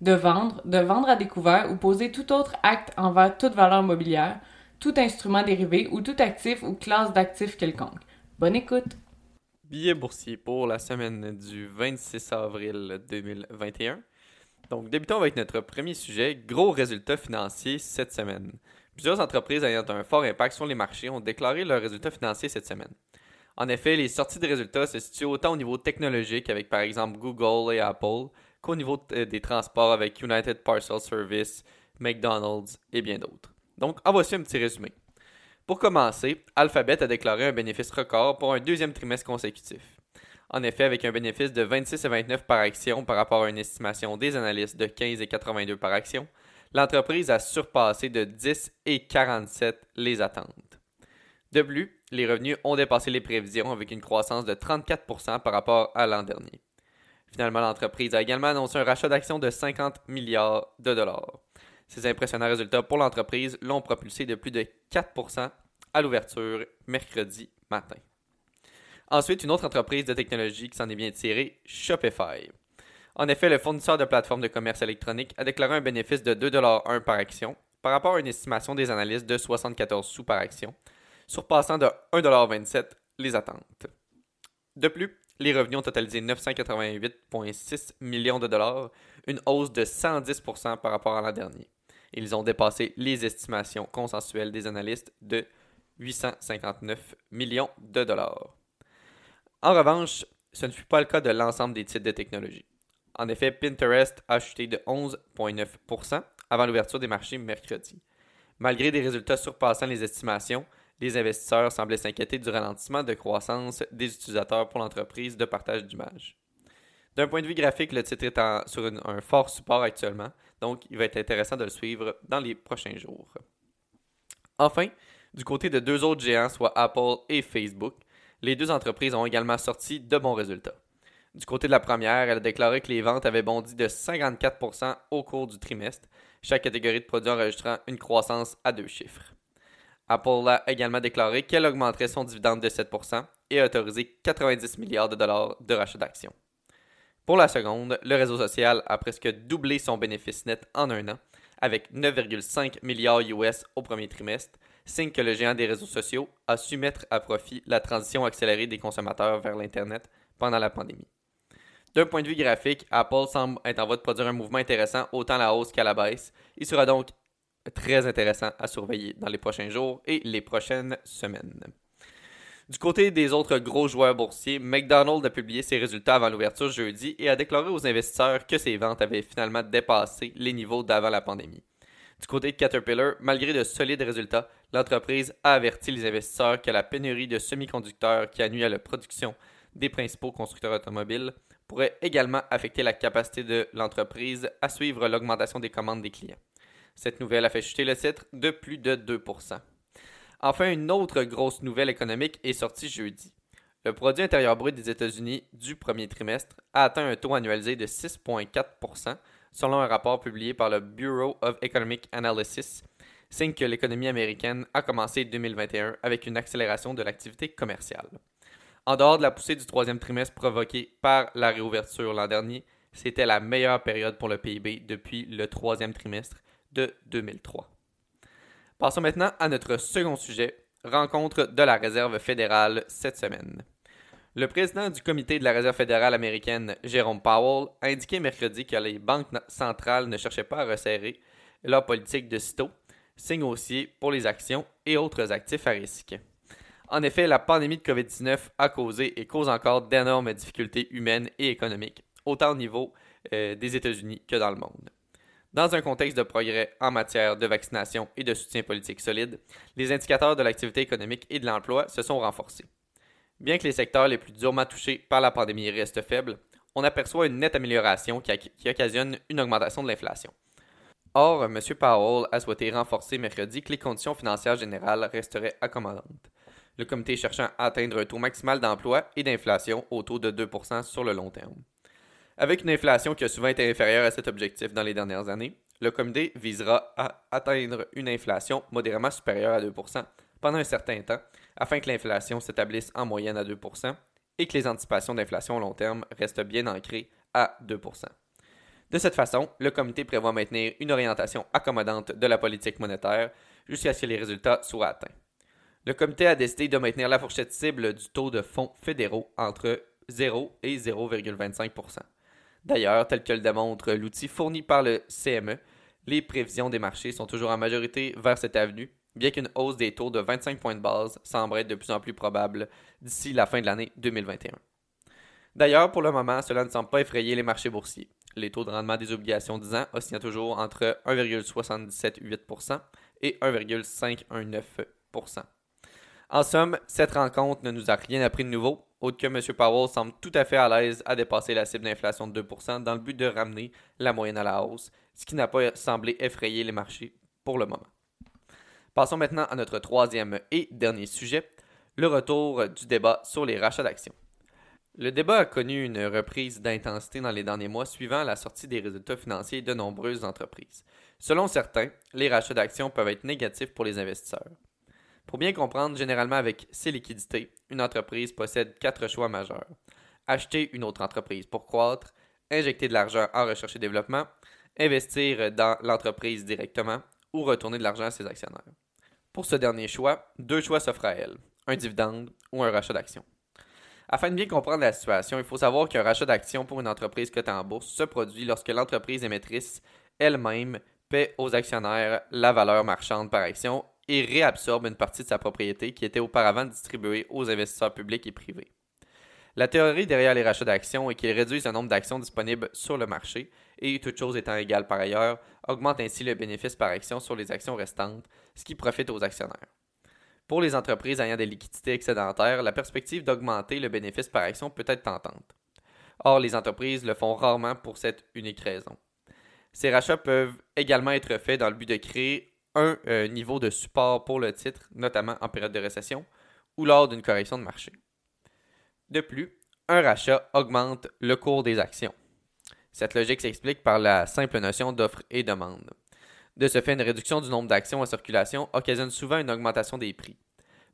de vendre, de vendre à découvert ou poser tout autre acte envers toute valeur mobilière, tout instrument dérivé ou tout actif ou classe d'actifs quelconque. Bonne écoute! Billet boursier pour la semaine du 26 avril 2021. Donc, débutons avec notre premier sujet, gros résultats financiers cette semaine. Plusieurs entreprises ayant un fort impact sur les marchés ont déclaré leurs résultats financiers cette semaine. En effet, les sorties de résultats se situent autant au niveau technologique avec par exemple Google et Apple qu'au niveau euh, des transports avec United Parcel Service, McDonald's et bien d'autres. Donc, en voici un petit résumé. Pour commencer, Alphabet a déclaré un bénéfice record pour un deuxième trimestre consécutif. En effet, avec un bénéfice de 26 et 29 par action par rapport à une estimation des analystes de 15 et 82 par action, l'entreprise a surpassé de 10 et 47 les attentes. De plus, les revenus ont dépassé les prévisions avec une croissance de 34% par rapport à l'an dernier. Finalement, l'entreprise a également annoncé un rachat d'actions de 50 milliards de dollars. Ces impressionnants résultats pour l'entreprise l'ont propulsé de plus de 4% à l'ouverture mercredi matin. Ensuite, une autre entreprise de technologie qui s'en est bien tirée, Shopify. En effet, le fournisseur de plateformes de commerce électronique a déclaré un bénéfice de 2,1$ par action par rapport à une estimation des analystes de 74 sous par action, surpassant de 1,27$ les attentes. De plus, les revenus ont totalisé 988,6 millions de dollars, une hausse de 110% par rapport à l'an dernier. Ils ont dépassé les estimations consensuelles des analystes de 859 millions de dollars. En revanche, ce ne fut pas le cas de l'ensemble des titres de technologie. En effet, Pinterest a chuté de 11,9% avant l'ouverture des marchés mercredi. Malgré des résultats surpassant les estimations, les investisseurs semblaient s'inquiéter du ralentissement de croissance des utilisateurs pour l'entreprise de partage d'images. D'un point de vue graphique, le titre est sur un fort support actuellement, donc il va être intéressant de le suivre dans les prochains jours. Enfin, du côté de deux autres géants, soit Apple et Facebook, les deux entreprises ont également sorti de bons résultats. Du côté de la première, elle a déclaré que les ventes avaient bondi de 54% au cours du trimestre, chaque catégorie de produits enregistrant une croissance à deux chiffres. Apple a également déclaré qu'elle augmenterait son dividende de 7% et a autorisé 90 milliards de dollars de rachat d'actions. Pour la seconde, le réseau social a presque doublé son bénéfice net en un an, avec 9,5 milliards US au premier trimestre, signe que le géant des réseaux sociaux a su mettre à profit la transition accélérée des consommateurs vers l'Internet pendant la pandémie. D'un point de vue graphique, Apple semble être en voie de produire un mouvement intéressant autant à la hausse qu'à la baisse. Il sera donc très intéressant à surveiller dans les prochains jours et les prochaines semaines. Du côté des autres gros joueurs boursiers, McDonald's a publié ses résultats avant l'ouverture jeudi et a déclaré aux investisseurs que ses ventes avaient finalement dépassé les niveaux d'avant la pandémie. Du côté de Caterpillar, malgré de solides résultats, l'entreprise a averti les investisseurs que la pénurie de semi-conducteurs qui a nuit à la production des principaux constructeurs automobiles pourrait également affecter la capacité de l'entreprise à suivre l'augmentation des commandes des clients. Cette nouvelle a fait chuter le titre de plus de 2%. Enfin, une autre grosse nouvelle économique est sortie jeudi. Le produit intérieur brut des États-Unis du premier trimestre a atteint un taux annualisé de 6,4% selon un rapport publié par le Bureau of Economic Analysis, signe que l'économie américaine a commencé 2021 avec une accélération de l'activité commerciale. En dehors de la poussée du troisième trimestre provoquée par la réouverture l'an dernier, c'était la meilleure période pour le PIB depuis le troisième trimestre de 2003. Passons maintenant à notre second sujet, rencontre de la Réserve fédérale cette semaine. Le président du comité de la Réserve fédérale américaine, Jérôme Powell, a indiqué mercredi que les banques centrales ne cherchaient pas à resserrer leur politique de sitôt, signe haussier pour les actions et autres actifs à risque. En effet, la pandémie de COVID-19 a causé et cause encore d'énormes difficultés humaines et économiques, autant au niveau euh, des États-Unis que dans le monde. Dans un contexte de progrès en matière de vaccination et de soutien politique solide, les indicateurs de l'activité économique et de l'emploi se sont renforcés. Bien que les secteurs les plus durement touchés par la pandémie restent faibles, on aperçoit une nette amélioration qui, occasionne une augmentation de l'inflation. Or, M. Powell a souhaité renforcer mercredi que les conditions financières générales resteraient accommodantes. Le comité cherchant à atteindre un taux maximal d'emploi et d'inflation au taux de 2% sur le long terme. Avec une inflation qui a souvent été inférieure à cet objectif dans les dernières années, le comité visera à atteindre une inflation modérément supérieure à 2% pendant un certain temps, afin que l'inflation s'établisse en moyenne à 2% et que les anticipations d'inflation à long terme restent bien ancrées à 2%. De cette façon, le comité prévoit maintenir une orientation accommodante de la politique monétaire jusqu'à ce que les résultats soient atteints. Le comité a décidé de maintenir la fourchette cible du taux de fonds fédéraux entre 0 et 0,25 D'ailleurs, tel que le démontre l'outil fourni par le CME, les prévisions des marchés sont toujours en majorité vers cette avenue, bien qu'une hausse des taux de 25 points de base semble être de plus en plus probable d'ici la fin de l'année 2021. D'ailleurs, pour le moment, cela ne semble pas effrayer les marchés boursiers. Les taux de rendement des obligations 10 ans oscillent toujours entre 1,778% et 1,519%. En somme, cette rencontre ne nous a rien appris de nouveau, autre que M. Powell semble tout à fait à l'aise à dépasser la cible d'inflation de 2% dans le but de ramener la moyenne à la hausse, ce qui n'a pas semblé effrayer les marchés pour le moment. Passons maintenant à notre troisième et dernier sujet, le retour du débat sur les rachats d'actions. Le débat a connu une reprise d'intensité dans les derniers mois suivant la sortie des résultats financiers de nombreuses entreprises. Selon certains, les rachats d'actions peuvent être négatifs pour les investisseurs. Pour bien comprendre, généralement avec ces liquidités, une entreprise possède quatre choix majeurs. Acheter une autre entreprise pour croître, injecter de l'argent en recherche et développement, investir dans l'entreprise directement ou retourner de l'argent à ses actionnaires. Pour ce dernier choix, deux choix s'offrent à elle, un dividende ou un rachat d'actions. Afin de bien comprendre la situation, il faut savoir qu'un rachat d'actions pour une entreprise cotée en bourse se produit lorsque l'entreprise émettrice elle-même paie aux actionnaires la valeur marchande par action et réabsorbe une partie de sa propriété qui était auparavant distribuée aux investisseurs publics et privés. La théorie derrière les rachats d'actions est qu'ils réduisent le nombre d'actions disponibles sur le marché et, toutes choses étant égales par ailleurs, augmentent ainsi le bénéfice par action sur les actions restantes, ce qui profite aux actionnaires. Pour les entreprises ayant des liquidités excédentaires, la perspective d'augmenter le bénéfice par action peut être tentante. Or, les entreprises le font rarement pour cette unique raison. Ces rachats peuvent également être faits dans le but de créer un euh, niveau de support pour le titre, notamment en période de récession ou lors d'une correction de marché. De plus, un rachat augmente le cours des actions. Cette logique s'explique par la simple notion d'offre et demande. De ce fait, une réduction du nombre d'actions en circulation occasionne souvent une augmentation des prix.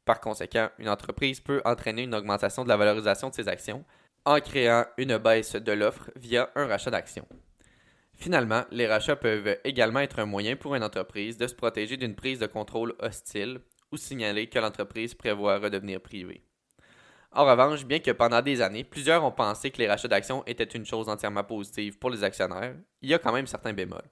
Par conséquent, une entreprise peut entraîner une augmentation de la valorisation de ses actions en créant une baisse de l'offre via un rachat d'actions. Finalement, les rachats peuvent également être un moyen pour une entreprise de se protéger d'une prise de contrôle hostile ou signaler que l'entreprise prévoit redevenir privée. En revanche, bien que pendant des années, plusieurs ont pensé que les rachats d'actions étaient une chose entièrement positive pour les actionnaires, il y a quand même certains bémols.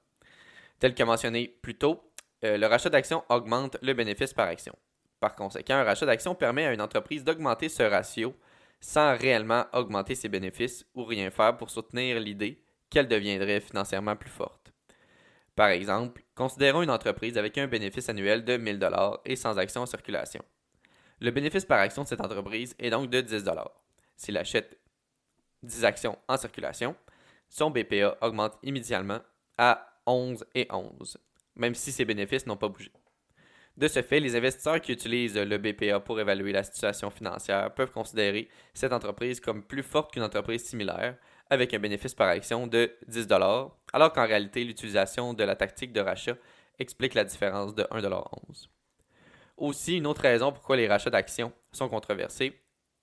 Tel que mentionné plus tôt, euh, le rachat d'actions augmente le bénéfice par action. Par conséquent, un rachat d'actions permet à une entreprise d'augmenter ce ratio sans réellement augmenter ses bénéfices ou rien faire pour soutenir l'idée qu'elle deviendrait financièrement plus forte. Par exemple, considérons une entreprise avec un bénéfice annuel de 1000 et sans actions en circulation. Le bénéfice par action de cette entreprise est donc de 10 S'il achète 10 actions en circulation, son BPA augmente immédiatement à 11 et 11, même si ses bénéfices n'ont pas bougé. De ce fait, les investisseurs qui utilisent le BPA pour évaluer la situation financière peuvent considérer cette entreprise comme plus forte qu'une entreprise similaire, avec un bénéfice par action de 10 alors qu'en réalité, l'utilisation de la tactique de rachat explique la différence de 1,11 Aussi, une autre raison pourquoi les rachats d'actions sont controversés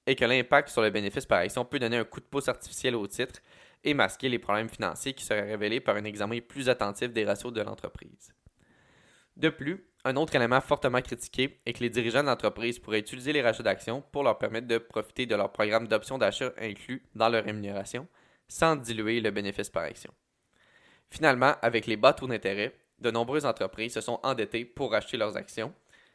est que l'impact sur le bénéfice par action peut donner un coup de pouce artificiel au titre et masquer les problèmes financiers qui seraient révélés par un examen plus attentif des ratios de l'entreprise. De plus, un autre élément fortement critiqué est que les dirigeants de l'entreprise pourraient utiliser les rachats d'actions pour leur permettre de profiter de leur programme d'options d'achat inclus dans leur rémunération, sans diluer le bénéfice par action. Finalement, avec les bas taux d'intérêt, de nombreuses entreprises se sont endettées pour acheter leurs actions,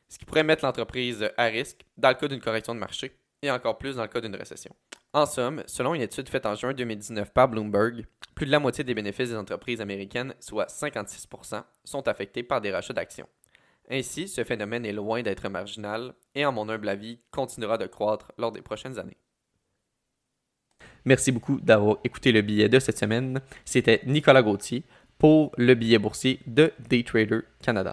ce qui pourrait mettre l'entreprise à risque dans le cas d'une correction de marché et encore plus dans le cas d'une récession. En somme, selon une étude faite en juin 2019 par Bloomberg, plus de la moitié des bénéfices des entreprises américaines, soit 56% sont affectés par des rachats d'actions. Ainsi, ce phénomène est loin d'être marginal et, en mon humble avis, continuera de croître lors des prochaines années. Merci beaucoup d'avoir écouté le billet de cette semaine. C'était Nicolas Gauthier pour le billet boursier de Daytrader Canada.